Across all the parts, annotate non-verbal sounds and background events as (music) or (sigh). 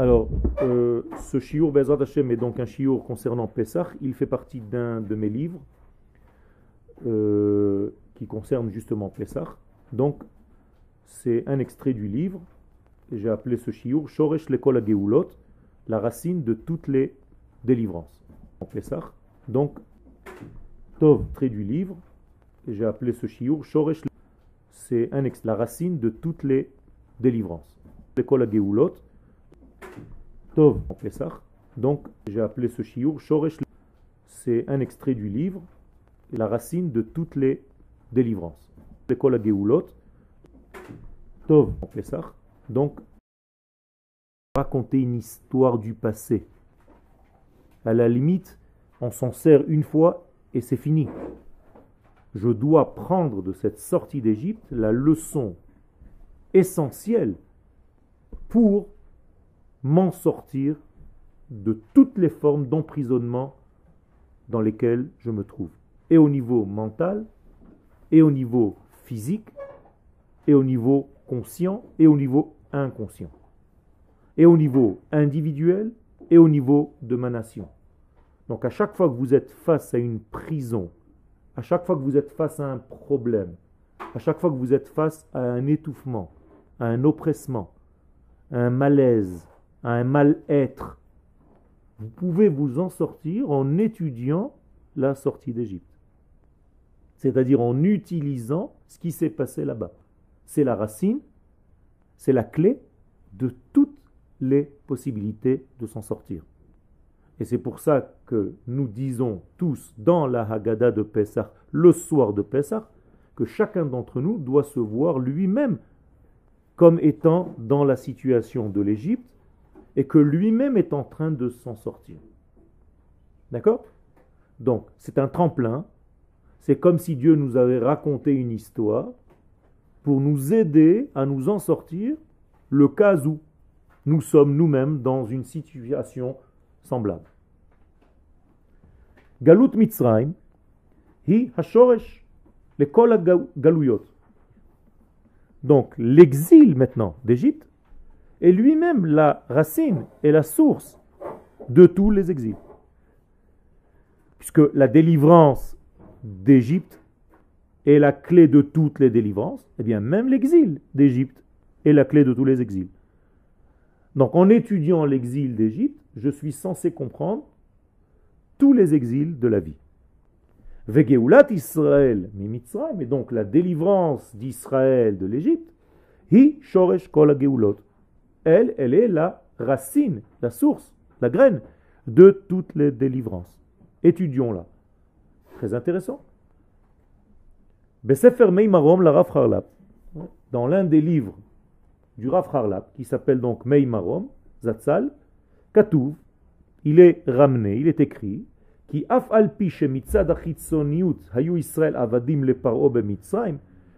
Alors, euh, ce shiur Bezrat Hashem est donc un shiur concernant Pessah. Il fait partie d'un de mes livres euh, qui concerne justement Pessah. Donc, c'est un extrait du livre. J'ai appelé ce shiur Shoresh Lekol Geulot, la racine de toutes les délivrances. Pessah. Donc, Tov, trait du livre. J'ai appelé ce shiur Shoresh c'est la racine de toutes les délivrances. Lekol Geulot Tov en Pessah. Donc, j'ai appelé ce shiur Shoresh. C'est un extrait du livre, la racine de toutes les délivrances. L'école Geulot. Tov en. Donc, raconter une histoire du passé. À la limite, on s'en sert une fois et c'est fini. Je dois prendre de cette sortie d'Égypte la leçon essentielle pour m'en sortir de toutes les formes d'emprisonnement dans lesquelles je me trouve, et au niveau mental, et au niveau physique, et au niveau conscient, et au niveau inconscient, et au niveau individuel, et au niveau de ma nation. Donc à chaque fois que vous êtes face à une prison, à chaque fois que vous êtes face à un problème, à chaque fois que vous êtes face à un étouffement, à un oppressement, à un malaise, un mal-être. Vous pouvez vous en sortir en étudiant la sortie d'Égypte. C'est-à-dire en utilisant ce qui s'est passé là-bas. C'est la racine, c'est la clé de toutes les possibilités de s'en sortir. Et c'est pour ça que nous disons tous dans la Haggadah de Pessah, le soir de Pessah, que chacun d'entre nous doit se voir lui-même comme étant dans la situation de l'Égypte et que lui-même est en train de s'en sortir. D'accord? Donc, c'est un tremplin. C'est comme si Dieu nous avait raconté une histoire pour nous aider à nous en sortir le cas où nous sommes nous-mêmes dans une situation semblable. Galut Mitzrayim, hi hashoresh, le kol galuyot. Donc, l'exil maintenant d'Égypte est lui-même la racine et la source de tous les exils. Puisque la délivrance d'Égypte est la clé de toutes les délivrances, eh bien même l'exil d'Égypte est la clé de tous les exils. Donc en étudiant l'exil d'Égypte, je suis censé comprendre tous les exils de la vie. Vegeulat Israël, mais donc la délivrance d'Israël de l'Égypte, hi shoresh kol elle, elle est la racine, la source, la graine de toutes les délivrances. Étudions-la. Très intéressant. Dans l'un des livres du Rav Harlap, qui s'appelle donc Meimarom, Zatzal, Katouv, il est ramené, il est écrit, avadim le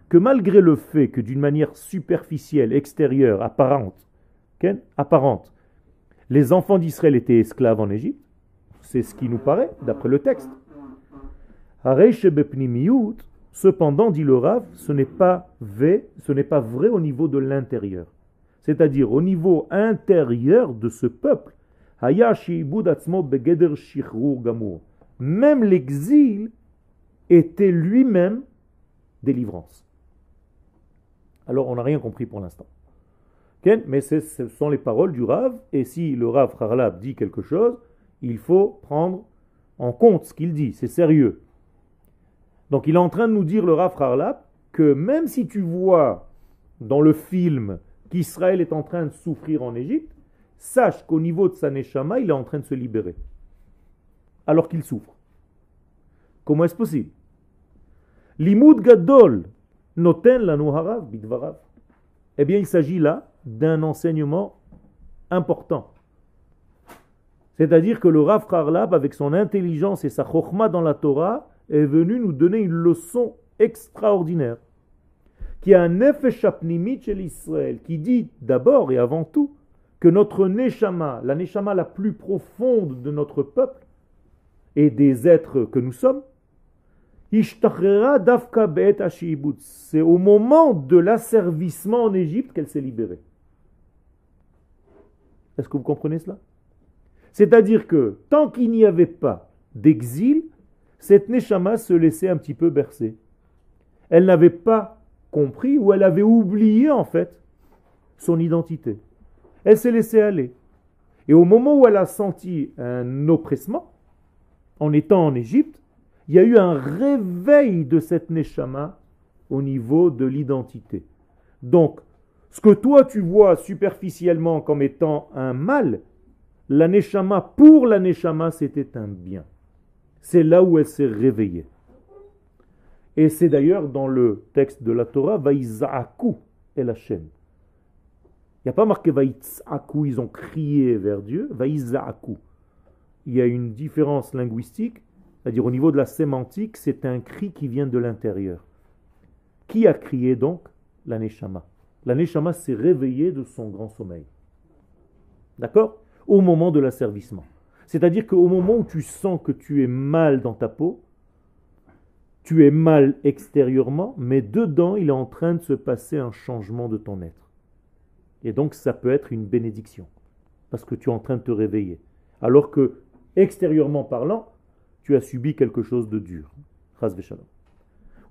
que malgré le fait que d'une manière superficielle, extérieure, apparente, apparente. Les enfants d'Israël étaient esclaves en Égypte. C'est ce qui nous paraît, d'après le texte. Cependant, dit le Rav, ce n'est pas pas vrai au niveau de l'intérieur. C'est-à-dire au niveau intérieur de ce peuple. Même l'exil était lui-même délivrance. Alors on n'a rien compris pour l'instant mais ce sont les paroles du Rav, et si le Rav Harlab dit quelque chose, il faut prendre en compte ce qu'il dit, c'est sérieux. Donc il est en train de nous dire, le Rav Harlab, que même si tu vois dans le film qu'Israël est en train de souffrir en Égypte, sache qu'au niveau de sa neshama, il est en train de se libérer, alors qu'il souffre. Comment est-ce possible? Limud gadol noten harav bidvarav. Eh bien, il s'agit là d'un enseignement important. C'est-à-dire que le Rav Karlab, avec son intelligence et sa chokma dans la Torah, est venu nous donner une leçon extraordinaire, qui a un effet chapnimit chez l'Israël, qui dit d'abord et avant tout que notre neshama, la neshama la plus profonde de notre peuple et des êtres que nous sommes, c'est au moment de l'asservissement en Égypte qu'elle s'est libérée. Est-ce que vous comprenez cela? C'est-à-dire que tant qu'il n'y avait pas d'exil, cette Neshama se laissait un petit peu bercer. Elle n'avait pas compris ou elle avait oublié en fait son identité. Elle s'est laissée aller. Et au moment où elle a senti un oppressement, en étant en Égypte, il y a eu un réveil de cette Neshama au niveau de l'identité. Donc, ce que toi tu vois superficiellement comme étant un mal, la Neshama, pour la Neshama, c'était un bien. C'est là où elle s'est réveillée. Et c'est d'ailleurs dans le texte de la Torah, Vaïza'aku et la chaîne. Il n'y a pas marqué Vaïza'aku, ils ont crié vers Dieu, Vaïza'aku. Il y a une différence linguistique, c'est-à-dire au niveau de la sémantique, c'est un cri qui vient de l'intérieur. Qui a crié donc La Neshama. La Neshama s'est réveillée de son grand sommeil. D'accord? Au moment de l'asservissement. C'est-à-dire qu'au moment où tu sens que tu es mal dans ta peau, tu es mal extérieurement, mais dedans, il est en train de se passer un changement de ton être. Et donc, ça peut être une bénédiction, parce que tu es en train de te réveiller. Alors que, extérieurement parlant, tu as subi quelque chose de dur.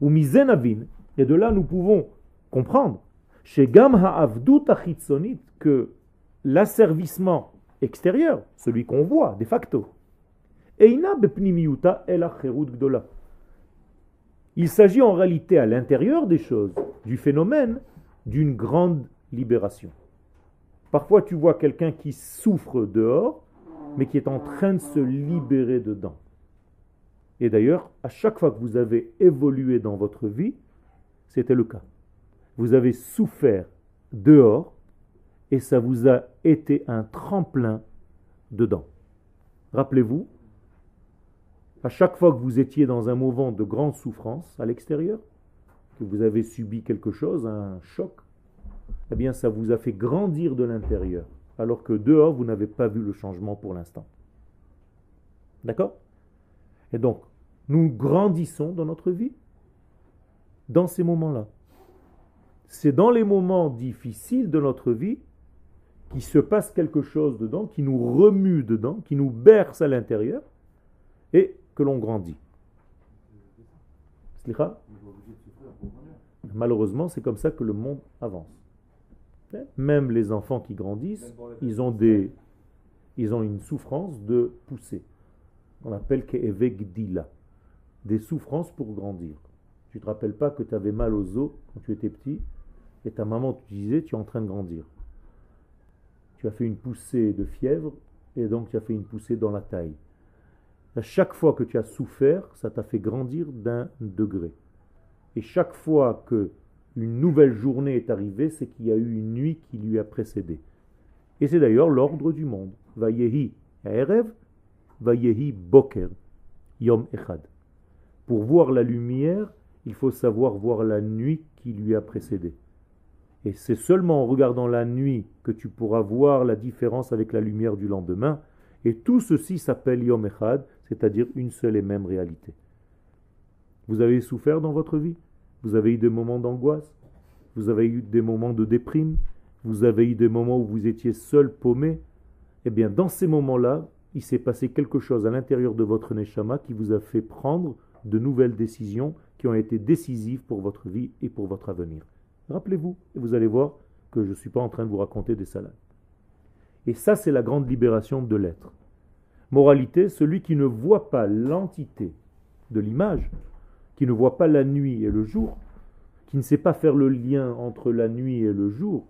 Ou mizenavin, et de là, nous pouvons comprendre, chez Gam ha'avdut que l'asservissement extérieur, celui qu'on voit de facto, eina il s'agit en réalité à l'intérieur des choses, du phénomène, d'une grande libération. Parfois tu vois quelqu'un qui souffre dehors, mais qui est en train de se libérer dedans. Et d'ailleurs, à chaque fois que vous avez évolué dans votre vie, c'était le cas. Vous avez souffert dehors et ça vous a été un tremplin dedans. Rappelez-vous, à chaque fois que vous étiez dans un moment de grande souffrance à l'extérieur, que vous avez subi quelque chose, un choc, eh bien ça vous a fait grandir de l'intérieur, alors que dehors, vous n'avez pas vu le changement pour l'instant. D'accord? Et donc, nous grandissons dans notre vie dans ces moments-là. C'est dans les moments difficiles de notre vie qu'il se passe quelque chose dedans, qui nous remue dedans, qui nous berce à l'intérieur, et que l'on grandit. Malheureusement, c'est comme ça que le monde avance. Même les enfants qui grandissent, ils ont, des, ils ont une souffrance de pousser. On appelle Ke'evegdila. Des souffrances pour grandir. Tu ne te rappelles pas que tu avais mal aux os quand tu étais petit? Et ta maman te disait tu es en train de grandir. Tu as fait une poussée de fièvre et donc tu as fait une poussée dans la taille. À chaque fois que tu as souffert, ça t'a fait grandir d'un degré. Et chaque fois que une nouvelle journée est arrivée, c'est qu'il y a eu une nuit qui lui a précédé. Et c'est d'ailleurs l'ordre du monde. Vayehi Erev, Vayehi Boker, Yom Echad. Pour voir la lumière, il faut savoir voir la nuit qui lui a précédé. Et c'est seulement en regardant la nuit que tu pourras voir la différence avec la lumière du lendemain. Et tout ceci s'appelle Yom Echad, c'est-à-dire une seule et même réalité. Vous avez souffert dans votre vie? Vous avez eu des moments d'angoisse? Vous avez eu des moments de déprime? Vous avez eu des moments où vous étiez seul, paumé? Eh bien, dans ces moments-là, il s'est passé quelque chose à l'intérieur de votre neshama qui vous a fait prendre de nouvelles décisions qui ont été décisives pour votre vie et pour votre avenir. Rappelez-vous, et vous allez voir que je ne suis pas en train de vous raconter des salades. Et ça, c'est la grande libération de l'être. Moralité, celui qui ne voit pas l'entité de l'image, qui ne voit pas la nuit et le jour, qui ne sait pas faire le lien entre la nuit et le jour,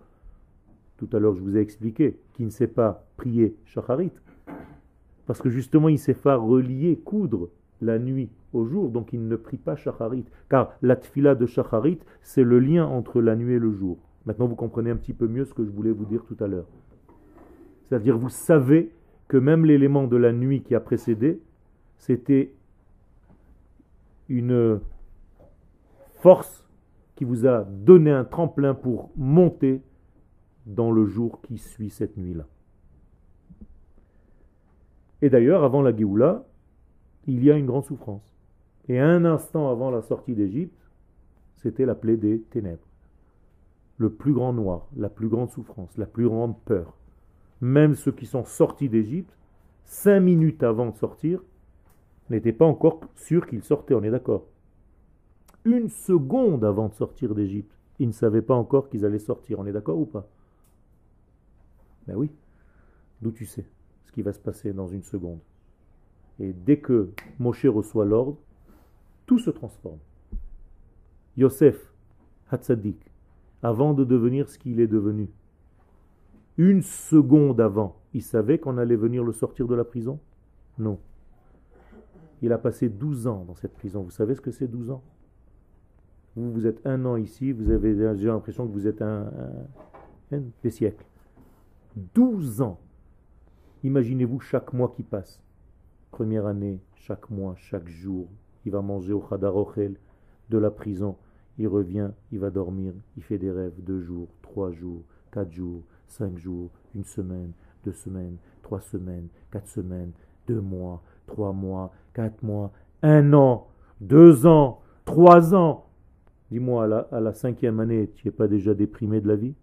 tout à l'heure je vous ai expliqué, qui ne sait pas prier shacharit, parce que justement il sait pas relier, coudre la nuit au jour, donc il ne prie pas shacharit, car la tfila de shacharit, c'est le lien entre la nuit et le jour. Maintenant vous comprenez un petit peu mieux ce que je voulais vous dire tout à l'heure. C'est-à-dire vous savez que même l'élément de la nuit qui a précédé, c'était une force qui vous a donné un tremplin pour monter dans le jour qui suit cette nuit-là. Et d'ailleurs, avant la Géoula, il y a une grande souffrance. Et un instant avant la sortie d'Égypte, c'était la plaie des ténèbres. Le plus grand noir, la plus grande souffrance, la plus grande peur. Même ceux qui sont sortis d'Égypte, cinq minutes avant de sortir, n'étaient pas encore sûrs qu'ils sortaient, on est d'accord. Une seconde avant de sortir d'Égypte, ils ne savaient pas encore qu'ils allaient sortir, on est d'accord ou pas? Ben oui, d'où tu sais ce qui va se passer dans une seconde? Et dès que Moshe reçoit l'ordre, tout se transforme. Yosef, Hatzadik, avant de devenir ce qu'il est devenu, une seconde avant, il savait qu'on allait venir le sortir de la prison? Non. Il a passé 12 ans dans cette prison. Vous savez ce que c'est 12 ans? Vous, vous êtes un an ici, vous avez l'impression que vous êtes un, des siècles. 12 ans. Imaginez-vous chaque mois qui passe. Première année, chaque mois, chaque jour, il va manger au Khadarochel de la prison. Il revient, il va dormir, il fait des rêves deux jours, trois jours, quatre jours, cinq jours, une semaine, deux semaines, trois semaines, quatre semaines, deux mois, trois mois, quatre mois, un an, deux ans, trois ans. Dis-moi, à la, cinquième année, tu n'es pas déjà déprimé de la vie?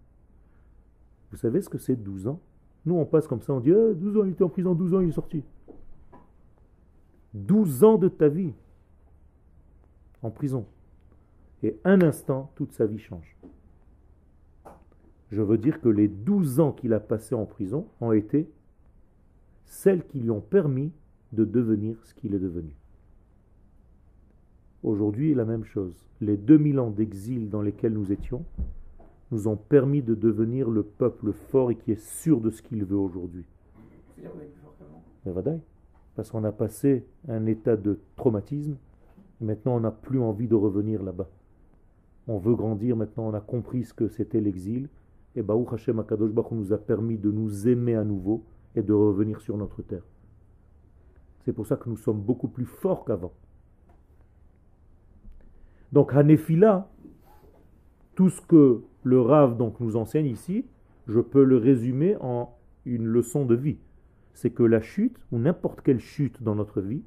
Vous savez ce que c'est 12 ans? Nous, on passe comme ça, on dit 12 ans, il était en prison, 12 ans, il est sorti. 12 ans de ta vie en prison. Et un instant, toute sa vie change. Je veux dire que les 12 ans qu'il a passés en prison ont été celles qui lui ont permis de devenir ce qu'il est devenu. Aujourd'hui, la même chose. Les 2000 ans d'exil dans lesquels nous étions nous ont permis de devenir le peuple fort et qui est sûr de ce qu'il veut aujourd'hui. Parce qu'on a passé un état de traumatisme et maintenant on n'a plus envie de revenir là-bas. On veut grandir, maintenant on a compris ce que c'était l'exil et Baruch Hashem Akadosh Baruch nous a permis de nous aimer à nouveau et de revenir sur notre terre. C'est pour ça que nous sommes beaucoup plus forts qu'avant. Donc Hanefila, tout ce que le Rav donc nous enseigne ici, je peux le résumer en une leçon de vie. C'est que la chute, ou n'importe quelle chute dans notre vie,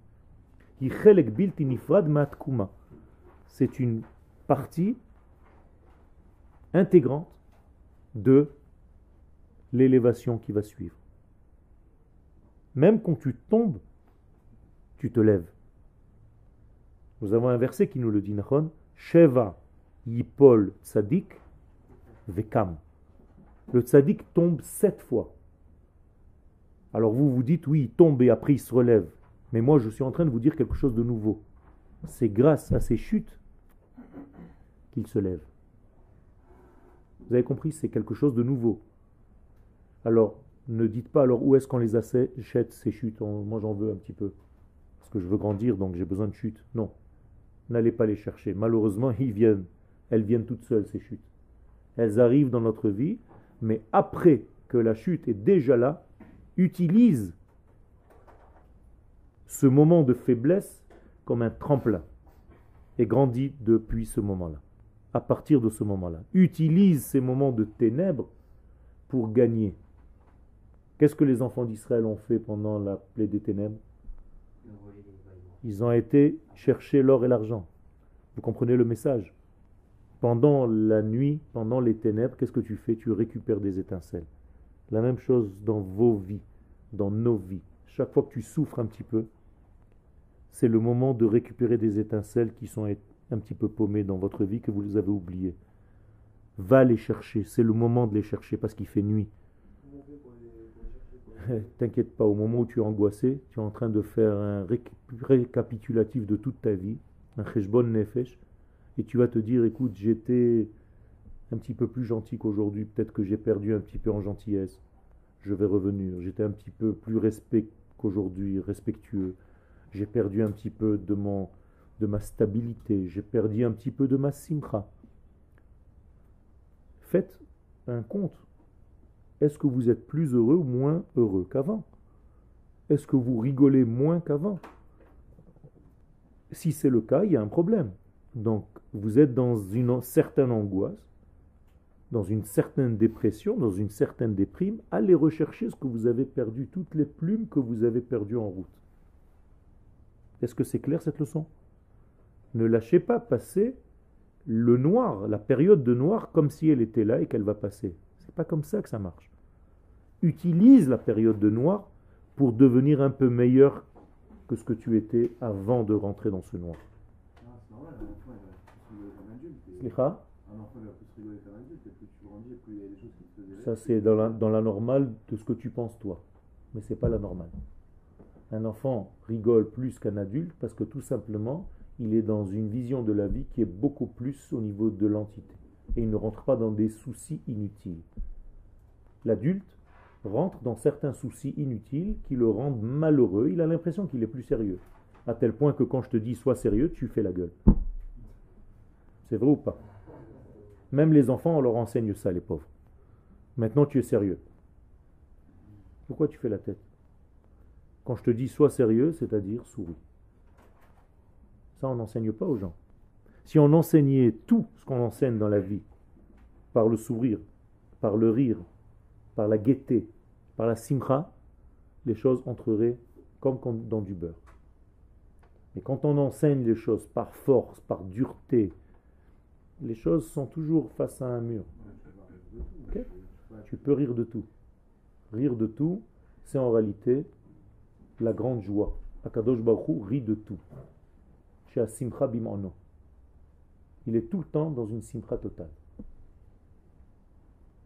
c'est une partie intégrante de l'élévation qui va suivre. Même quand tu tombes, tu te lèves. Nous avons un verset qui nous le dit, Nachon, Sheva Yipol Tzadik Vekam. Le Tzadik tombe sept fois. Alors vous vous dites, oui, il tombe et après il se relève. Mais moi, je suis en train de vous dire quelque chose de nouveau. C'est grâce à ces chutes qu'il se lève. Vous avez compris, c'est quelque chose de nouveau. Alors, ne dites pas alors où est-ce qu'on les achète ces chutes? moi, j'en veux un petit peu. Parce que je veux grandir, donc j'ai besoin de chutes. Non. N'allez pas les chercher. Malheureusement, (laughs) ils viennent. Elles viennent toutes seules, ces chutes. Elles arrivent dans notre vie, mais après que la chute est déjà là, utilise ce moment de faiblesse comme un tremplin et grandit depuis ce moment-là à partir de ce moment-là. Utilise ces moments de ténèbres pour gagner. Qu'est-ce que les enfants d'Israël ont fait pendant la plaie des ténèbres? Ils ont été chercher l'or et l'argent. Vous comprenez le message? Pendant la nuit, pendant les ténèbres, qu'est-ce que tu fais? Tu récupères des étincelles. La même chose dans vos vies, dans nos vies. Chaque fois que tu souffres un petit peu, c'est le moment de récupérer des étincelles qui sont un petit peu paumé dans votre vie que vous les avez oubliés. Va les chercher, c'est le moment de les chercher parce qu'il fait nuit. (laughs) T'inquiète pas, au moment où tu es angoissé, tu es en train de faire un récapitulatif de toute ta vie, un cheshbon nefesh, et tu vas te dire, écoute, j'étais un petit peu plus gentil qu'aujourd'hui, peut-être que j'ai perdu un petit peu en gentillesse, je vais revenir, j'étais un petit peu plus respect qu'aujourd'hui, respectueux, j'ai perdu un petit peu de mon de ma stabilité, j'ai perdu un petit peu de ma simcha. Faites un compte. Est-ce que vous êtes plus heureux ou moins heureux qu'avant? Est-ce que vous rigolez moins qu'avant? Si c'est le cas, il y a un problème. Donc, vous êtes dans une certaine angoisse, dans une certaine dépression, dans une certaine déprime. Allez rechercher ce que vous avez perdu, toutes les plumes que vous avez perdues en route. Est-ce que c'est clair cette leçon? Ne lâchez pas passer le noir, la période de noir, comme si elle était là et qu'elle va passer. C'est pas comme ça que ça marche. utilise la période de noir pour devenir un peu meilleur que ce que tu étais avant de rentrer dans ce noir. Ça, c'est dans la, dans la normale de ce que tu penses toi. Mais c'est pas la normale. Un enfant rigole plus qu'un adulte parce que tout simplement, il est dans une vision de la vie qui est beaucoup plus au niveau de l'entité. Et il ne rentre pas dans des soucis inutiles. L'adulte rentre dans certains soucis inutiles qui le rendent malheureux. Il a l'impression qu'il est plus sérieux. À tel point que quand je te dis sois sérieux, tu fais la gueule. C'est vrai ou pas? Même les enfants, on leur enseigne ça, les pauvres. Maintenant, tu es sérieux. Pourquoi tu fais la tête? Quand je te dis sois sérieux, c'est-à-dire souris. Ça, on n'enseigne pas aux gens. Si on enseignait tout ce qu'on enseigne dans la vie, par le sourire, par le rire, par la gaieté, par la simcha, les choses entreraient comme dans du beurre. Mais quand on enseigne les choses par force, par dureté, les choses sont toujours face à un mur. Tu peux rire de tout. Rire de tout, c'est en réalité la grande joie. Akadosh Baruch rit de tout. Chez Simcha Bimano. Il est tout le temps dans une simcha totale.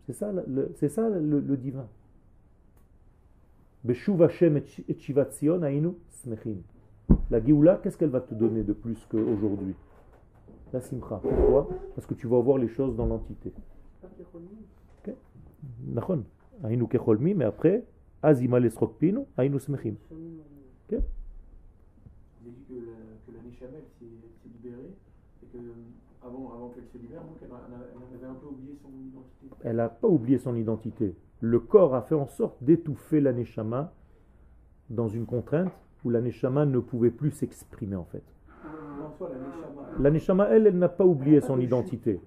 C'est ça, le, c'est ça le, le divin. La Géoula, qu'est-ce qu'elle va te donner de plus qu'aujourd'hui? La simcha. Pourquoi? Parce que tu vas voir les choses dans l'entité. Nachon. Aïnou kecholmi, mais après, azima lesrokpinu, aïnou smechim. Ok J'ai dit que la, que la Neshamel s'est libérée et que avant, avant qu'elle se libère, donc elle, elle, avait un peu oublié son identité. Elle n'a pas oublié son identité. Le corps a fait en sorte d'étouffer la Neshama dans une contrainte où la Neshama ne pouvait plus s'exprimer en fait. La Neshama, elle, elle n'a pas oublié son identité.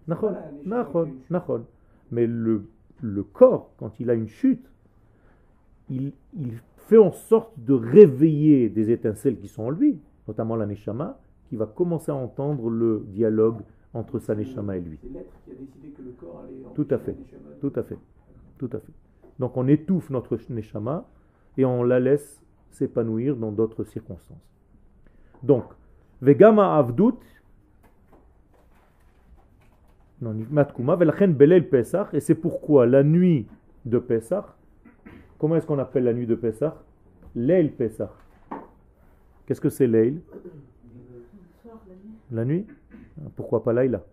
Mais le le corps, quand il a une chute, il, fait en sorte de réveiller des étincelles qui sont en lui, notamment la Neshama, qui va commencer à entendre le dialogue entre sa Neshama et lui. C'est l'être qui a décidé que le corps allait Tout à fait, tout à fait, tout à fait. Donc on étouffe notre Neshama et on la laisse s'épanouir dans d'autres circonstances. Donc, Vegama Avdut, et c'est pourquoi la nuit de Pesach, comment est-ce qu'on appelle la nuit de Pesach Leil Pesach. Qu'est-ce que c'est Leil La nuit? Pourquoi pas Laila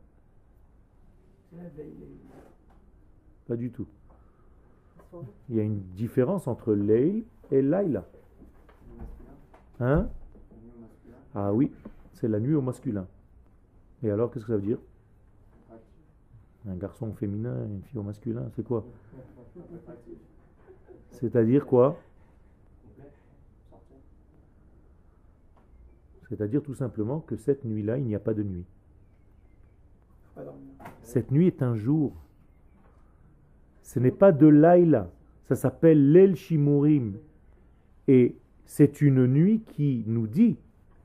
Pas du tout. Il y a une différence entre Leil et Laila. Hein? Ah oui, c'est la nuit au masculin. Et alors, qu'est-ce que ça veut dire? Un garçon féminin, une fille au masculin, c'est quoi? C'est-à-dire quoi? C'est-à-dire tout simplement que cette nuit-là, il n'y a pas de nuit. Cette nuit est un jour. Ce n'est pas de Laïla. Ça s'appelle l'El Shimurim. Et c'est une nuit qui nous dit,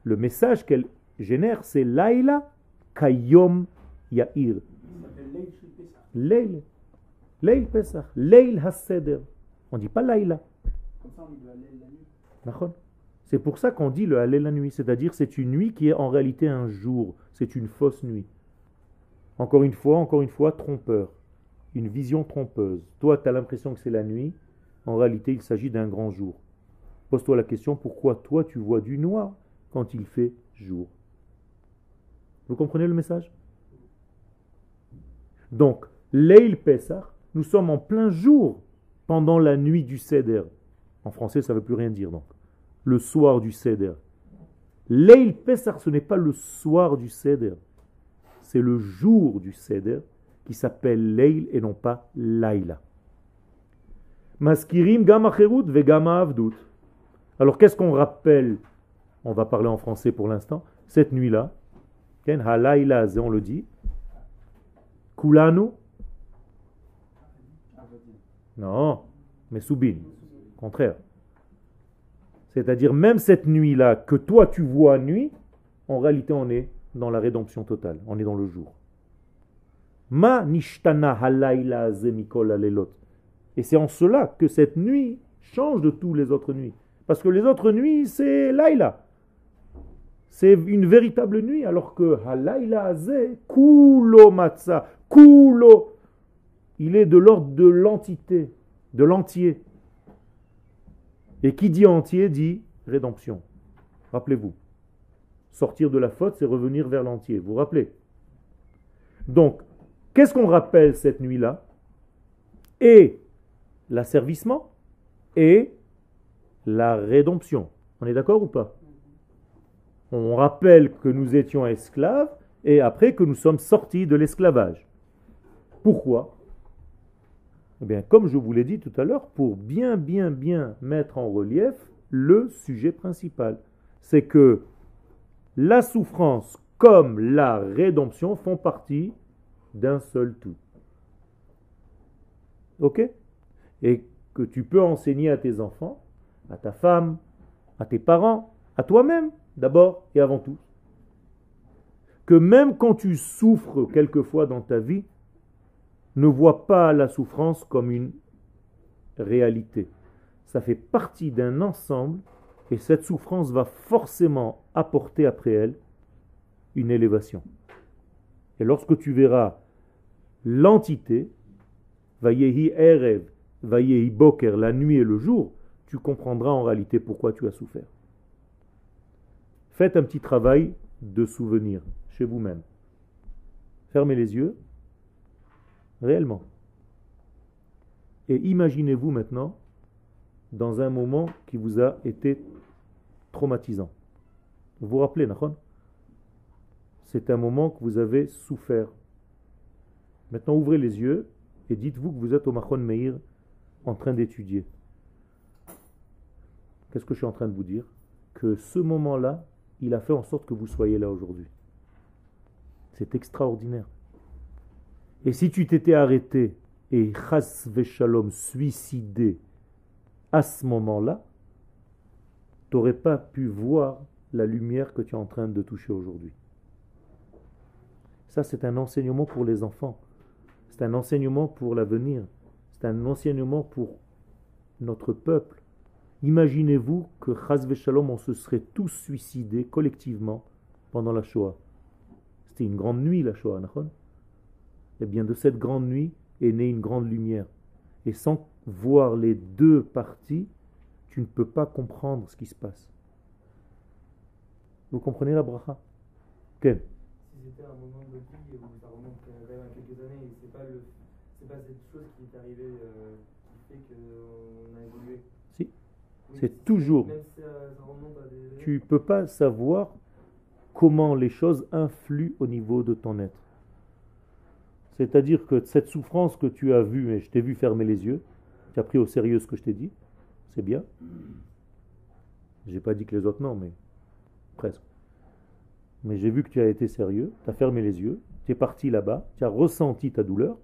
le message qu'elle génère, c'est Laïla Kayom Ya'ir. Leil. Leil Pesach. Leil Haseder. On dit pas Laïla. C'est pour ça qu'on dit le Hallel la nuit, c'est-à-dire c'est une nuit qui est en réalité un jour, c'est une fausse nuit. Encore une fois, encore une fois, trompeur, une vision trompeuse. Toi, tu as l'impression que c'est la nuit, en réalité, il s'agit d'un grand jour. Pose-toi la question, pourquoi toi tu vois du noir quand il fait jour? Vous comprenez le message? Donc, Leil Pesach, nous sommes en plein jour pendant la nuit du Seder. En français, ça ne veut plus rien dire donc. Le soir du Seder. Leil Pesach, ce n'est pas le soir du Seder. C'est le jour du Seder qui s'appelle Leil et non pas Laila. Maskirim Gama ve Gama Avdut. Alors qu'est-ce qu'on rappelle? On va parler en français pour l'instant. Cette nuit-là, Ken on le dit. Kulanu? Non, mais soubin, contraire. C'est-à-dire même cette nuit-là que toi tu vois nuit, en réalité on est dans la rédemption totale, on est dans le jour. Ma nishtana halayla zemikol alelot. Et c'est en cela que cette nuit change de toutes les autres nuits. Parce que les autres nuits, c'est Laïla. C'est une véritable nuit, alors que Halaïla Azé, Kulo Matza, Kulo, il est de l'ordre de l'entité, de l'entier. Et qui dit entier dit rédemption. Rappelez-vous. Sortir de la faute, c'est revenir vers l'entier. Vous vous rappelez? Donc, qu'est-ce qu'on rappelle cette nuit-là? Et l'asservissement et la rédemption. On est d'accord ou pas? On rappelle que nous étions esclaves et après que nous sommes sortis de l'esclavage. Pourquoi? Eh bien, comme je vous l'ai dit tout à l'heure, pour bien, bien, bien mettre en relief le sujet principal. C'est que la souffrance comme la rédemption font partie d'un seul tout. Ok? Et que tu peux enseigner à tes enfants, à ta femme, à tes parents, à toi-même d'abord et avant tout. Que même quand tu souffres quelquefois dans ta vie, ne vois pas la souffrance comme une réalité. Ça fait partie d'un ensemble et cette souffrance va forcément apporter après elle une élévation. Et lorsque tu verras l'entité, Vayehi Erev, Vayehi Boker, la nuit et le jour, tu comprendras en réalité pourquoi tu as souffert. Faites un petit travail de souvenir chez vous-même. Fermez les yeux, réellement. Et imaginez-vous maintenant dans un moment qui vous a été traumatisant. Vous vous rappelez, Nahon C'est un moment que vous avez souffert. Maintenant, ouvrez les yeux et dites-vous que vous êtes au Mahon Meir en train d'étudier. Qu'est-ce que je suis en train de vous dire? Que ce moment-là, il a fait en sorte que vous soyez là aujourd'hui. C'est extraordinaire. Et si tu t'étais arrêté et chas shalom suicidé à ce moment-là, tu n'aurais pas pu voir la lumière que tu es en train de toucher aujourd'hui. Ça, c'est un enseignement pour les enfants. C'est un enseignement pour l'avenir. C'est un enseignement pour notre peuple. Imaginez-vous que Chazve Shalom, on se serait tous suicidés collectivement pendant la Shoah. C'était une grande nuit, la Shoah, Et Eh bien, de cette grande nuit est née une grande lumière. Et sans voir les deux parties, tu ne peux pas comprendre ce qui se passe. Vous comprenez la bracha? C'est toujours. Des... Tu peux pas savoir comment les choses influent au niveau de ton être. C'est-à-dire que cette souffrance que tu as vue, et je t'ai vu fermer les yeux, tu as pris au sérieux ce que je t'ai dit, c'est bien. J'ai pas dit que les autres non, mais presque. Mais j'ai vu que tu as été sérieux, tu as fermé les yeux, tu es parti là-bas, tu as ressenti ta douleur.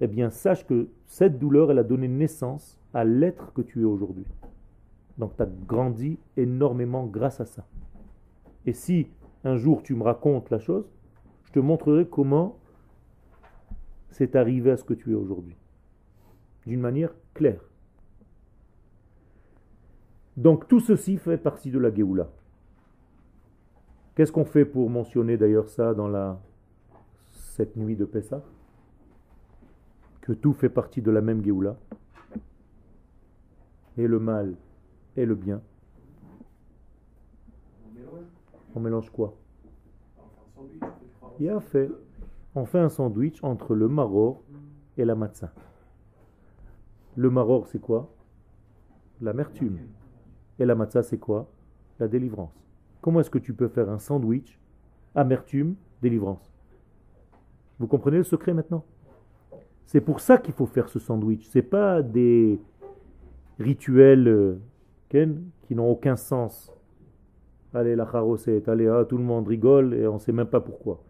Eh bien, sache que cette douleur, elle a donné naissance à l'être que tu es aujourd'hui. Donc, tu as grandi énormément grâce à ça. Et si un jour tu me racontes la chose, je te montrerai comment c'est arrivé à ce que tu es aujourd'hui d'une manière claire. Donc tout ceci fait partie de la Géoula. Qu'est-ce qu'on fait pour mentionner d'ailleurs ça dans la, cette nuit de Pessah? Que tout fait partie de la même Géoula. Et le mal et le bien. On mélange quoi? Il a fait. On fait un sandwich entre le maror et la matzah. Le maror, c'est quoi? L'amertume. Et la matzah, c'est quoi? La délivrance. Comment est-ce que tu peux faire un sandwich Amertume, délivrance? Vous comprenez le secret maintenant? C'est pour ça qu'il faut faire ce sandwich. Ce pas des rituels euh, qui n'ont aucun sens. Allez, la charosette, allez, ah, tout le monde rigole et on ne sait même pas pourquoi.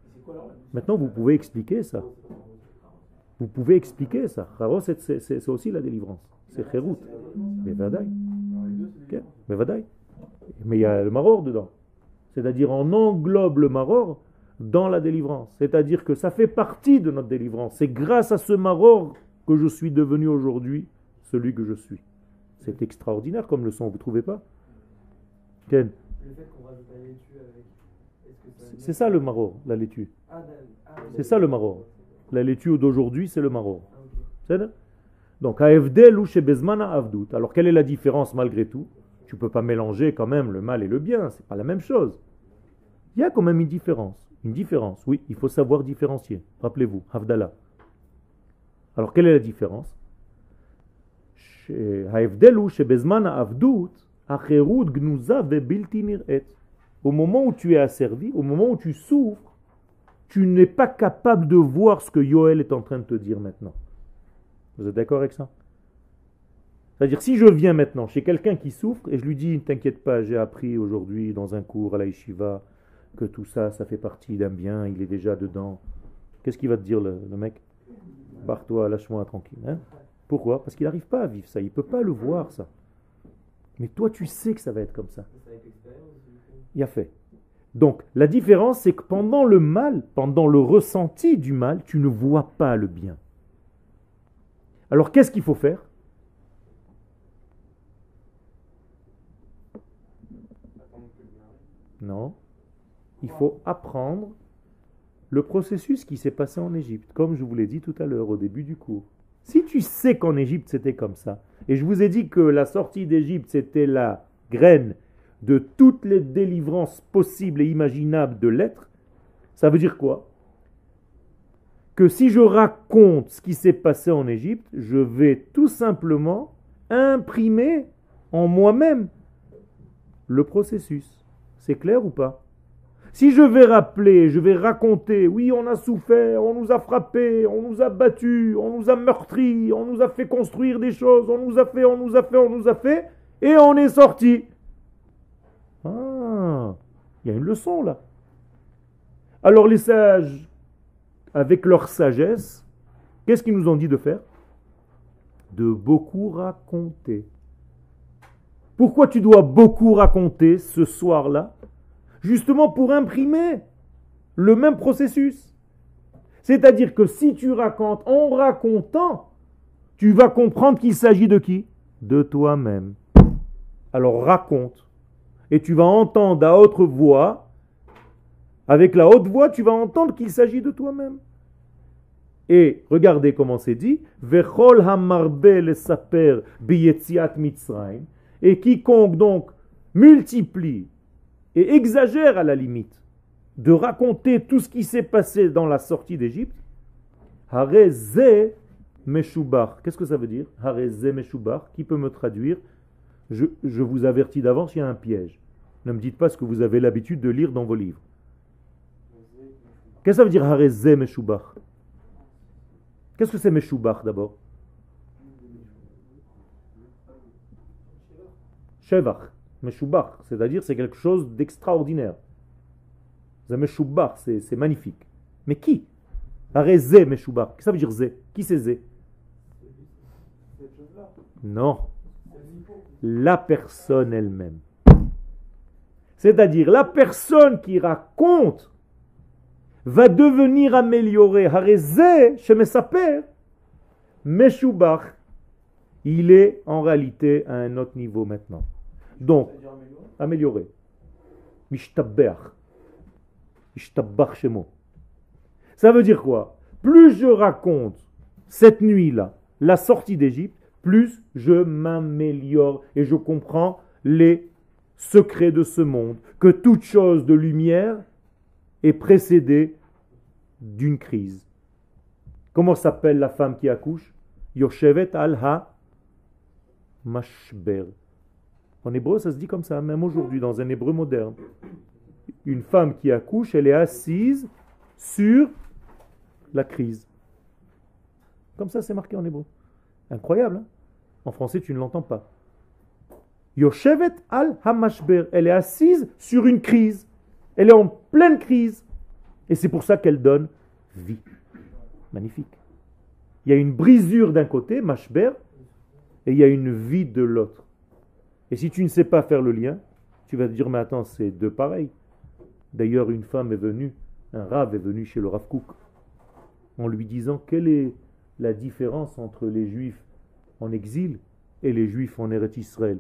Maintenant, vous pouvez expliquer ça. Vous pouvez expliquer ça. c'est aussi la délivrance. C'est Kherout. Mais Vadaï. Mais Vadaï. Mais il y a le Maror dedans. C'est-à-dire, on englobe le Maror dans la délivrance. C'est-à-dire que ça fait partie de notre délivrance. C'est grâce à ce Maror que je suis devenu aujourd'hui celui que je suis. C'est extraordinaire comme leçon, vous ne trouvez pas? Ken C'est ça le maror, la laitue. Ah, ah, c'est ça le maror. La laitue d'aujourd'hui, c'est le maror. Ah, Donc, AFD, ou chez Bezmana Avdout. Alors, quelle est la différence malgré tout? Tu ne peux pas mélanger quand même le mal et le bien, c'est pas la même chose. Il y a quand même une différence. Une différence, oui, il faut savoir différencier. Rappelez-vous, Havdalah. Alors, quelle est la différence? Au moment où tu es asservi, au moment où tu souffres, tu n'es pas capable de voir ce que Yoel est en train de te dire maintenant. Vous êtes d'accord avec ça? C'est-à-dire, si je viens maintenant chez quelqu'un qui souffre et je lui dis, ne t'inquiète pas, j'ai appris aujourd'hui dans un cours à la yeshiva que tout ça, ça fait partie d'un bien, il est déjà dedans. Qu'est-ce qu'il va te dire le, mec? Barre-toi, lâche-moi tranquille. Hein? Pourquoi? Parce qu'il n'arrive pas à vivre ça, il ne peut pas le voir ça. Mais toi, tu sais que ça va être comme ça. Il a fait. Donc, la différence, c'est que pendant le mal, pendant le ressenti du mal, tu ne vois pas le bien. Alors, qu'est-ce qu'il faut faire? Non. Il faut apprendre le processus qui s'est passé en Égypte, comme je vous l'ai dit tout à l'heure au début du cours. Si tu sais qu'en Égypte c'était comme ça, et je vous ai dit que la sortie d'Égypte c'était la graine de toutes les délivrances possibles et imaginables de l'être, ça veut dire quoi? Que si je raconte ce qui s'est passé en Égypte, je vais tout simplement imprimer en moi-même le processus. C'est clair ou pas? Si je vais rappeler, je vais raconter, oui, on a souffert, on nous a frappés, on nous a battus, on nous a meurtris, on nous a fait construire des choses, on nous a fait, on nous a fait, on nous a fait, et on est sorti. Ah, il y a une leçon là. Alors les sages, avec leur sagesse, qu'est-ce qu'ils nous ont dit de faire? De beaucoup raconter. Pourquoi tu dois beaucoup raconter ce soir-là? Justement pour imprimer le même processus. C'est-à-dire que si tu racontes en racontant, tu vas comprendre qu'il s'agit de qui? De toi-même. Alors raconte. Et tu vas entendre à haute voix, avec la haute voix, tu vas entendre qu'il s'agit de toi-même. Et regardez comment c'est dit. Vechol hamarbe saper. Et quiconque donc multiplie et exagère à la limite de raconter tout ce qui s'est passé dans la sortie d'Égypte, Hareze Meshubar. Qu'est-ce que ça veut dire Hareze Meshubar. Qui peut me traduire je, vous avertis d'avance, il y a un piège. Ne me dites pas ce que vous avez l'habitude de lire dans vos livres. Qu'est-ce que ça veut dire Hareze Meshubar? Qu'est-ce que c'est Meshubar d'abord? Shevach. Meshubach, c'est-à-dire c'est quelque chose d'extraordinaire. Meshubach, c'est magnifique. Mais qui Arezé Meshubach. Ça veut dire Zé? Qui c'est Zé? Non. La personne elle-même. C'est-à-dire la personne qui raconte va devenir améliorée. Harezé, Shemesaper, Meshubach, il est en réalité à un autre niveau maintenant. Donc, améliorer. Mishtabber. Mishtabbar shemo. Ça veut dire quoi? Plus je raconte cette nuit-là, la sortie d'Égypte, plus je m'améliore et je comprends les secrets de ce monde. Que toute chose de lumière est précédée d'une crise. Comment s'appelle la femme qui accouche? Yoshevet al-ha mashber. En hébreu, ça se dit comme ça, même aujourd'hui, dans un hébreu moderne. Une femme qui accouche, elle est assise sur la crise. Comme ça, c'est marqué en hébreu. Incroyable. Hein? En français, tu ne l'entends pas. Yoshevet al hamashber. Elle est assise sur une crise. Elle est en pleine crise. Et c'est pour ça qu'elle donne vie. Magnifique. Il y a une brisure d'un côté, mashber, et il y a une vie de l'autre. Et si tu ne sais pas faire le lien, tu vas te dire, mais attends, c'est deux pareils. D'ailleurs, une femme est venue, un rave est venu chez le Rav Kook, en lui disant, quelle est la différence entre les juifs en exil et les juifs en Eretz Israël?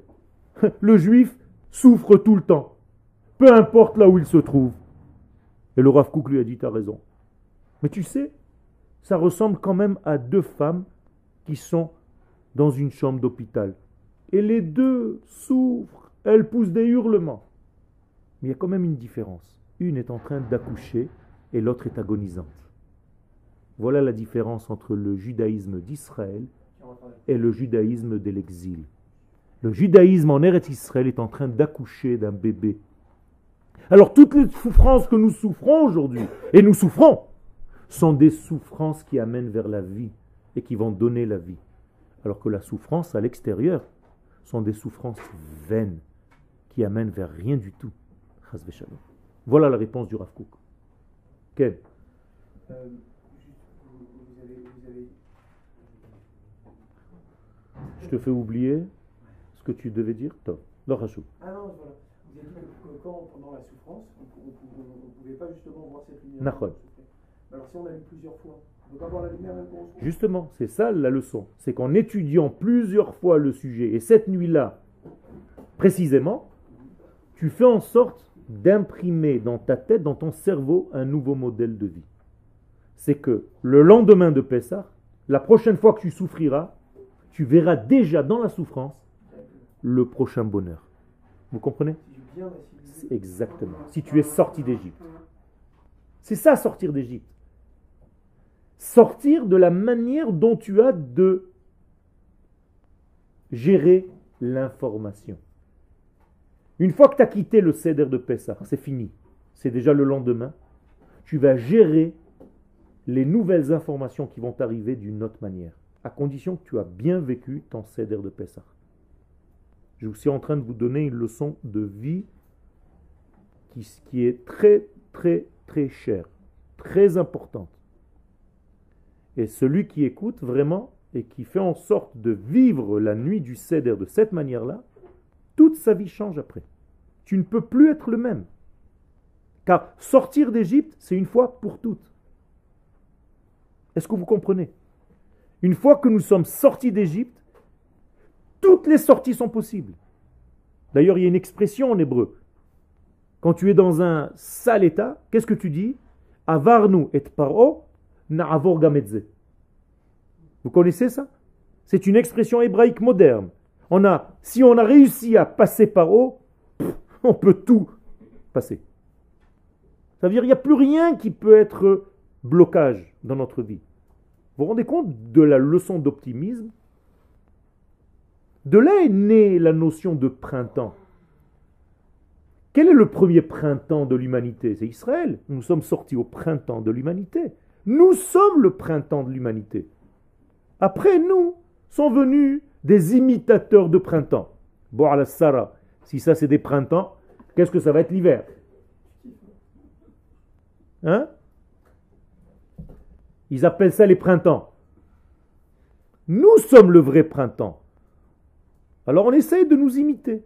(laughs) Le juif souffre tout le temps, peu importe là où il se trouve. Et le Rav Kouk lui a dit, as raison. Mais tu sais, ça ressemble quand même à deux femmes qui sont dans une chambre d'hôpital. Et les deux souffrent, elles poussent des hurlements. Mais il y a quand même une différence. Une est en train d'accoucher et l'autre est agonisante. Voilà la différence entre le judaïsme d'Israël et le judaïsme de l'exil. Le judaïsme en Eretz Israël est en train d'accoucher d'un bébé. Alors toutes les souffrances que nous souffrons aujourd'hui, et nous souffrons, sont des souffrances qui amènent vers la vie et qui vont donner la vie. Alors que la souffrance à l'extérieur sont des souffrances vaines qui amènent vers rien du tout. Voilà la réponse du Rav Kook. Quel euh, Je te fais oublier ce que tu devais dire, Top. Ah non, voilà. Vous avez dit que quand, pendant la souffrance, on ne pouvait pas justement voir cette lumière. Alors si on a lu plusieurs fois, Justement, c'est ça la leçon. C'est qu'en étudiant plusieurs fois le sujet, et cette nuit-là, précisément, tu fais en sorte d'imprimer dans ta tête, dans ton cerveau, un nouveau modèle de vie. C'est que le lendemain de Pessah, la prochaine fois que tu souffriras, tu verras déjà dans la souffrance le prochain bonheur. Vous comprenez? Exactement. Si tu es sorti d'Égypte. C'est ça sortir d'Égypte. Sortir de la manière dont tu as de gérer l'information. Une fois que tu as quitté le céder de Pessah, c'est fini. C'est déjà le lendemain. Tu vas gérer les nouvelles informations qui vont arriver d'une autre manière à condition que tu as bien vécu ton Seder de Pessah. Je suis en train de vous donner une leçon de vie qui est très, très, très chère, très importante. Et celui qui écoute vraiment et qui fait en sorte de vivre la nuit du Seder de cette manière-là, toute sa vie change après. Tu ne peux plus être le même. Car sortir d'Égypte, c'est une fois pour toutes. Est-ce que vous comprenez? Une fois que nous sommes sortis d'Égypte, toutes les sorties sont possibles. D'ailleurs, il y a une expression en hébreu. Quand tu es dans un sale état, qu'est-ce que tu dis? Avarnu et paro na'avor. Vous connaissez ça? C'est une expression hébraïque moderne. On a, si on a réussi à passer par haut, on peut tout passer. Ça veut dire qu'il n'y a plus rien qui peut être blocage dans notre vie. Vous vous rendez compte de la leçon d'optimisme? De là est née la notion de printemps. Quel est le premier printemps de l'humanité? C'est Israël. Nous sommes sortis au printemps de l'humanité. Nous sommes le printemps de l'humanité. Après nous sont venus des imitateurs de printemps. Bon, la Sarah, si ça c'est des printemps, qu'est-ce que ça va être l'hiver? Hein? Ils appellent ça les printemps. Nous sommes le vrai printemps. Alors on essaye de nous imiter.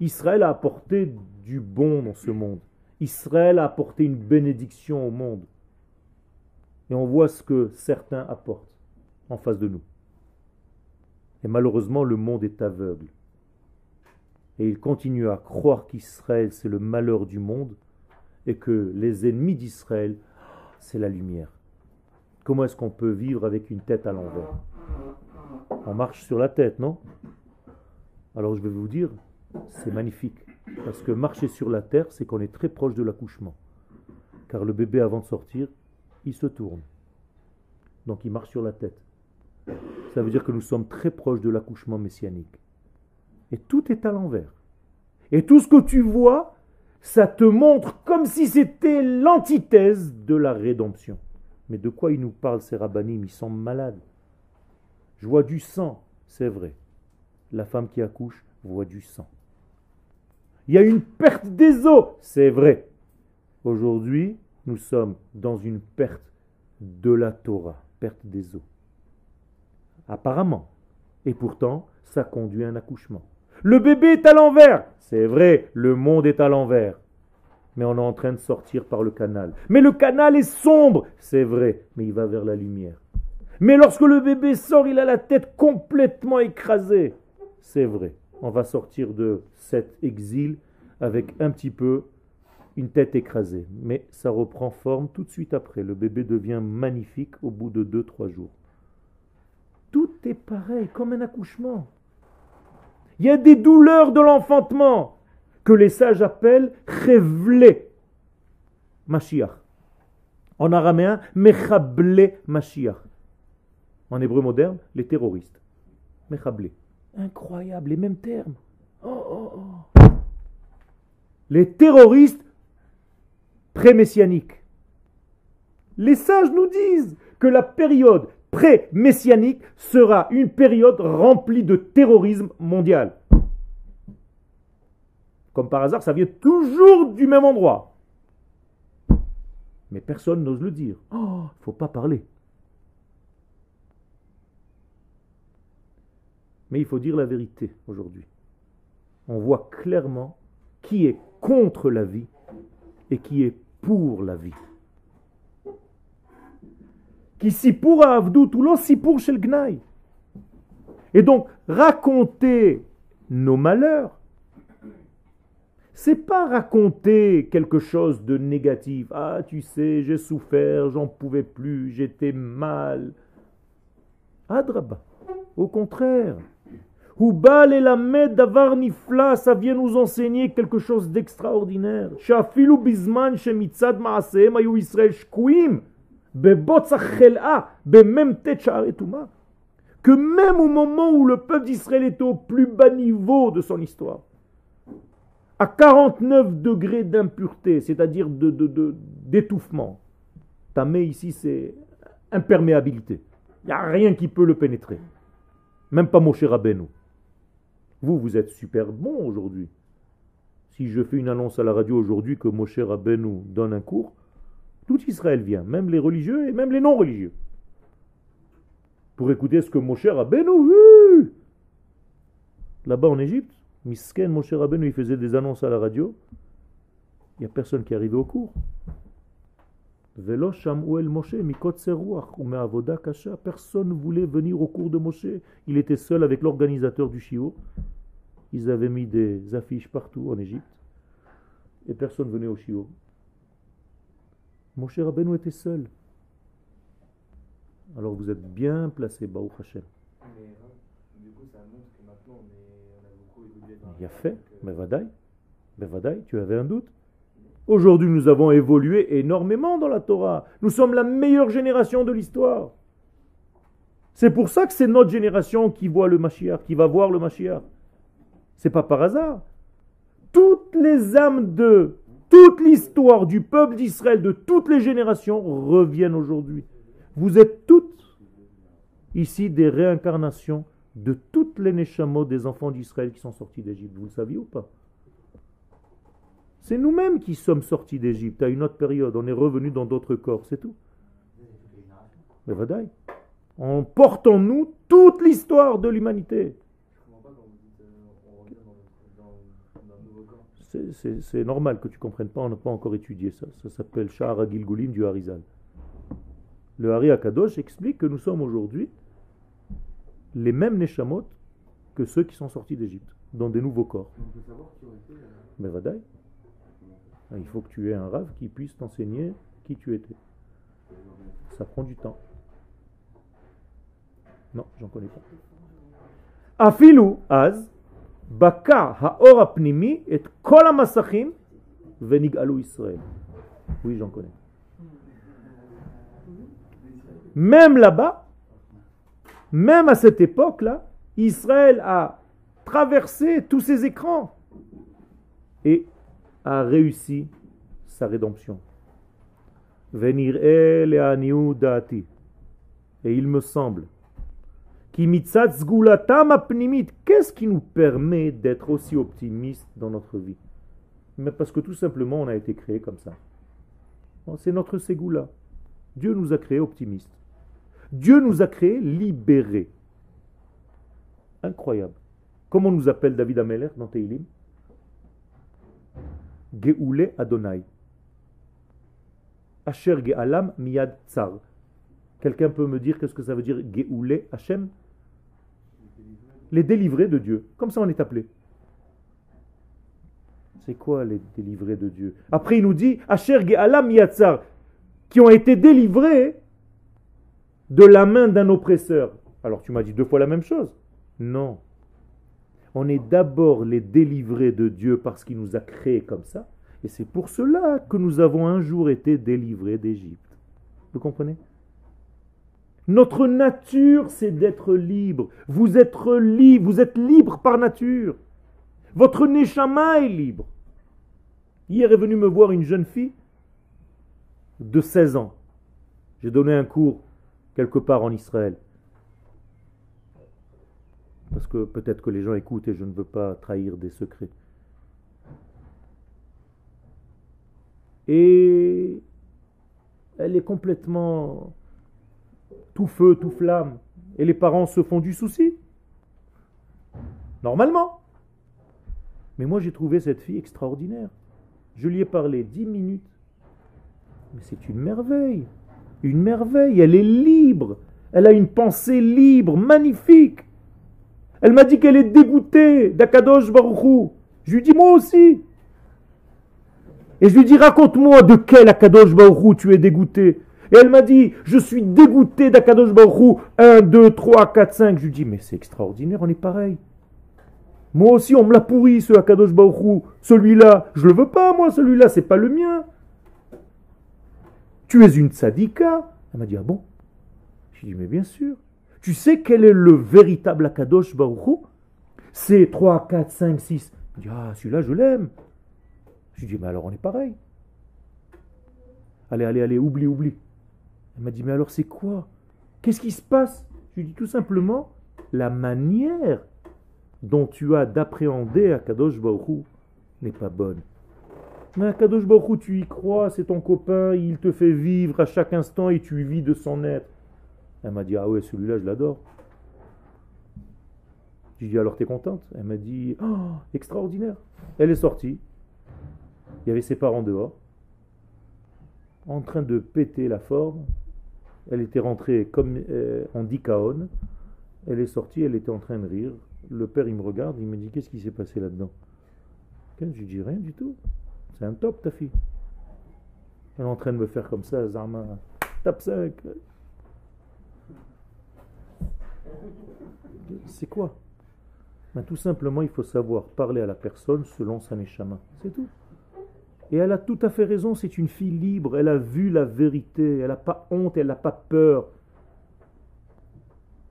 Israël a apporté du bon dans ce monde. Israël a apporté une bénédiction au monde. Et on voit ce que certains apportent en face de nous. Et malheureusement, le monde est aveugle. Et il continue à croire qu'Israël, c'est le malheur du monde et que les ennemis d'Israël, c'est la lumière. Comment est-ce qu'on peut vivre avec une tête à l'envers? On marche sur la tête, non? Alors je vais vous dire, c'est magnifique. Parce que marcher sur la terre, c'est qu'on est très proche de l'accouchement. Car le bébé, avant de sortir, il se tourne. Donc il marche sur la tête. Ça veut dire que nous sommes très proches de l'accouchement messianique. Et tout est à l'envers. Et tout ce que tu vois, ça te montre comme si c'était l'antithèse de la rédemption. Mais de quoi ils nous parlent ces rabbinim? Ils sont malades. Je vois du sang, c'est vrai. La femme qui accouche voit du sang. Il y a une perte des os, c'est vrai. Aujourd'hui, nous sommes dans une perte de la Torah, perte des os. Apparemment. Et pourtant, ça conduit à un accouchement. Le bébé est à l'envers. C'est vrai, le monde est à l'envers mais on est en train de sortir par le canal. Mais le canal est sombre, c'est vrai, mais il va vers la lumière. Mais lorsque le bébé sort, il a la tête complètement écrasée. C'est vrai, on va sortir de cet exil avec un petit peu une tête écrasée. Mais ça reprend forme tout de suite après. Le bébé devient magnifique au bout de 2-3 jours. Tout est pareil, comme un accouchement. Il y a des douleurs de l'enfantement que les sages appellent révélé Mashiach. En araméen, Mechable Mashiach. En hébreu moderne, les terroristes. Mechable. Incroyable, les mêmes termes. Oh, oh, oh. Les terroristes pré-messianiques. Les sages nous disent que la période pré-messianique sera une période remplie de terrorisme mondial. Comme par hasard, ça vient toujours du même endroit. Mais personne n'ose le dire. Oh, il ne faut pas parler. Mais il faut dire la vérité aujourd'hui. On voit clairement qui est contre la vie et qui est pour la vie. Qui si pour Avdou, ou si pour chez le Gnaï. Et donc, raconter nos malheurs, c'est pas raconter quelque chose de négatif. Ah, tu sais, j'ai souffert, j'en pouvais plus, j'étais mal. Adraba. Au contraire. Hubal et la davar nifla, ça vient nous enseigner quelque chose d'extraordinaire. Shafilu bizman shemitzad maaseem ayu shkuim. Que même au moment où le peuple d'Israël était au plus bas niveau de son histoire, à 49 degrés d'impureté, c'est-à-dire d'étouffement. De, Tamé ici, c'est imperméabilité. Il n'y a rien qui peut le pénétrer. Même pas Moshe Rabbeinu. Vous, vous êtes super bon aujourd'hui. Si je fais une annonce à la radio aujourd'hui que Moshe Rabbeinu donne un cours, tout Israël vient, même les religieux et même les non-religieux. Pour écouter ce que Moshe Rabbeinu... Là-bas en Égypte, Misken Moshe Rabbeinu, il faisait des annonces à la radio. Il n'y a personne qui arrivait au cours. Personne ne voulait venir au cours de Moshe. Il était seul avec l'organisateur du Shio. Ils avaient mis des affiches partout en Égypte. Et personne venait au Shio. Moshe Rabbeinu était seul. Alors vous êtes bien placé, Baou Hashem. Mais du coup, ça montre que maintenant on est il a fait, mais Vadaï, mais Vadaï, tu avais un doute. Aujourd'hui, nous avons évolué énormément dans la Torah. Nous sommes la meilleure génération de l'histoire. C'est pour ça que c'est notre génération qui voit le Mashiach, qui va voir le Mashiach. C'est pas par hasard. Toutes les âmes de toute l'histoire du peuple d'Israël, de toutes les générations, reviennent aujourd'hui. Vous êtes toutes ici des réincarnations de toutes les Neshamot des enfants d'Israël qui sont sortis d'Égypte. Vous le saviez ou pas? C'est nous-mêmes qui sommes sortis d'Égypte à une autre période. On est revenu dans d'autres corps, c'est tout. Mais on porte en nous toute l'histoire de l'humanité. C'est normal que tu ne comprennes pas, on n'a pas encore étudié ça. Ça s'appelle Shahar Gilgulim du Harizal. Le Hari Akadosh explique que nous sommes aujourd'hui les mêmes Neshamot que ceux qui sont sortis d'Égypte, dans des nouveaux corps. Mais Vadaï, ah, il faut que tu aies un rave qui puisse t'enseigner qui tu étais. Ça prend du temps. Non, j'en connais pas. Afilu az baka haor apnimi et kol masachim venigalu Israël. Oui, j'en connais. Même là-bas, même à cette époque-là, Israël a traversé tous ces écrans et a réussi sa rédemption. Venir Et il me semble Qu'est-ce qui nous permet d'être aussi optimistes dans notre vie? Mais parce que tout simplement on a été créé comme ça. C'est notre ségoula. Dieu nous a créés optimistes. Dieu nous a créés libérés. Incroyable. Comment nous appelle David Ameler dans Teilim? Geoule Adonai. Asher Gealam Miyad Tsar. Quelqu'un peut me dire qu'est-ce que ça veut dire Geoulé Hachem Les délivrés de Dieu. Comme ça on est appelé. C'est quoi les délivrés de Dieu? Après il nous dit Asher Ge'alam Yatzar qui ont été délivrés de la main d'un oppresseur. Alors tu m'as dit deux fois la même chose Non. On est d'abord les délivrés de Dieu parce qu'il nous a créés comme ça. Et c'est pour cela que nous avons un jour été délivrés d'Égypte. Vous comprenez? Notre nature, c'est d'être libre. Vous êtes libre, vous êtes libre par nature. Votre neshama est libre. Hier est venue me voir une jeune fille de 16 ans. J'ai donné un cours quelque part en Israël. Parce que peut-être que les gens écoutent et je ne veux pas trahir des secrets. Et elle est complètement tout feu, tout flamme. Et les parents se font du souci. Normalement. Mais moi j'ai trouvé cette fille extraordinaire. Je lui ai parlé dix minutes. Mais c'est une merveille. Une merveille. Elle est libre. Elle a une pensée libre, magnifique. Elle m'a dit qu'elle est dégoûtée d'Akadosh Baruchou. Je lui dis moi aussi. Et je lui dis raconte-moi de quel Akadosh Baruchou tu es dégoûté. Et elle m'a dit je suis dégoûté d'Akadosh Baruchou. 1, 2, 3, 4, 5. Je lui dis mais c'est extraordinaire, on est pareil. Moi aussi, on me l'a pourri, ce Akadosh Baruchou. Celui-là, je le veux pas, moi, celui-là, c'est pas le mien. Tu es une tzadika. Elle m'a dit, ah bon? Je lui dit, mais bien sûr. Tu sais quel est le véritable Akadosh Baruchou C'est 3, 4, 5, 6. Elle dit, ah, celui-là, je l'aime. Je lui dis, mais alors on est pareil. Allez, allez, allez, oublie, oublie. Elle m'a dit, mais alors c'est quoi? Qu'est-ce qui se passe? Je lui dis tout simplement, la manière dont tu as d'appréhender Akadosh Baruch n'est pas bonne. Mais Akadosh Baruch tu y crois, c'est ton copain, il te fait vivre à chaque instant et tu vis de son être. Elle m'a dit, ah ouais, celui-là, je l'adore. J'ai dit, alors t'es contente? Elle m'a dit, oh, extraordinaire. Elle est sortie. Il y avait ses parents dehors, en train de péter la forme. Elle était rentrée comme euh, en dikaon. Elle est sortie, elle était en train de rire. Le père, il me regarde, il me dit Qu'est-ce qui s'est passé là-dedans? Je lui dis Rien du tout. C'est un top, ta fille. Elle est en train de me faire comme ça, Zarma. Top 5. C'est quoi? Ben, Tout simplement, il faut savoir parler à la personne selon sa neshama. C'est tout. Et elle a tout à fait raison, c'est une fille libre, elle a vu la vérité, elle n'a pas honte, elle n'a pas peur.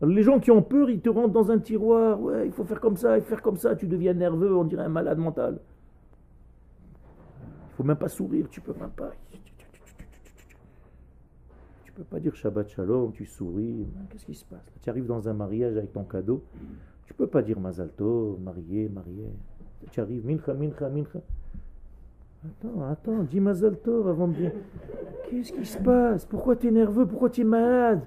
Les gens qui ont peur, ils te rentrent dans un tiroir. Ouais, il faut faire comme ça, il faut faire comme ça. Tu deviens nerveux, on dirait un malade mental. Il faut même pas sourire, tu peux même pas. Tu peux pas dire Shabbat Shalom, tu souris. Qu'est-ce qui se passe Tu arrives dans un mariage avec ton cadeau. Tu peux pas dire Mazalto, marié, marié. Tu arrives, Mincha, Mincha, Mincha. Attends, attends, dis Mazalto avant de dire. Qu'est-ce qui se passe? Pourquoi tu es nerveux? Pourquoi tu es malade?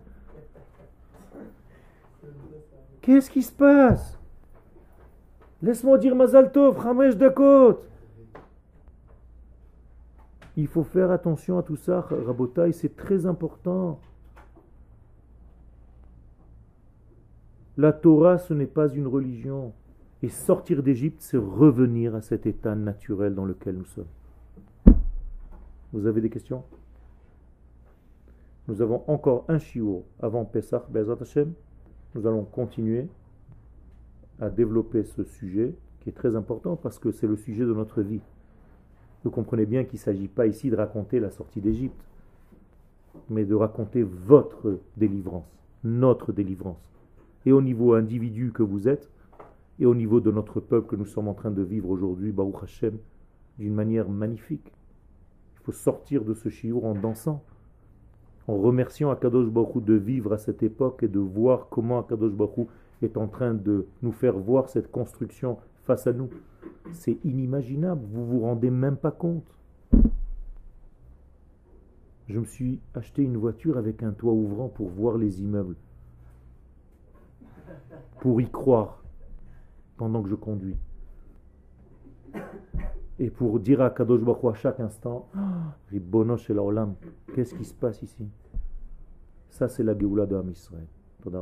Qu'est-ce qui se passe? Laisse-moi dire Mazal Tov, Ramesh Dakot. Il faut faire attention à tout ça, Rabotai, c'est très important. La Torah, ce n'est pas une religion. Et sortir d'Égypte, c'est revenir à cet état naturel dans lequel nous sommes. Vous avez des questions? Nous avons encore un shiur avant Pesach, Bezat Hashem. Nous allons continuer à développer ce sujet qui est très important parce que c'est le sujet de notre vie. Vous comprenez bien qu'il ne s'agit pas ici de raconter la sortie d'Égypte, mais de raconter votre délivrance, notre délivrance. Et au niveau individu que vous êtes, et au niveau de notre peuple que nous sommes en train de vivre aujourd'hui, Baruch Hashem, d'une manière magnifique. Faut sortir de ce chiour en dansant en remerciant Akadosh Baruch de vivre à cette époque et de voir comment Akadosh Baruch est en train de nous faire voir cette construction face à nous. C'est inimaginable, vous vous rendez même pas compte. Je me suis acheté une voiture avec un toit ouvrant pour voir les immeubles, pour y croire pendant que je conduis. Et pour dire à Kadosh Baruch à chaque instant, (gasps) Ribono la Olam, qu'est-ce qui se passe ici? Ça, c'est la Géoula de Israël. Toda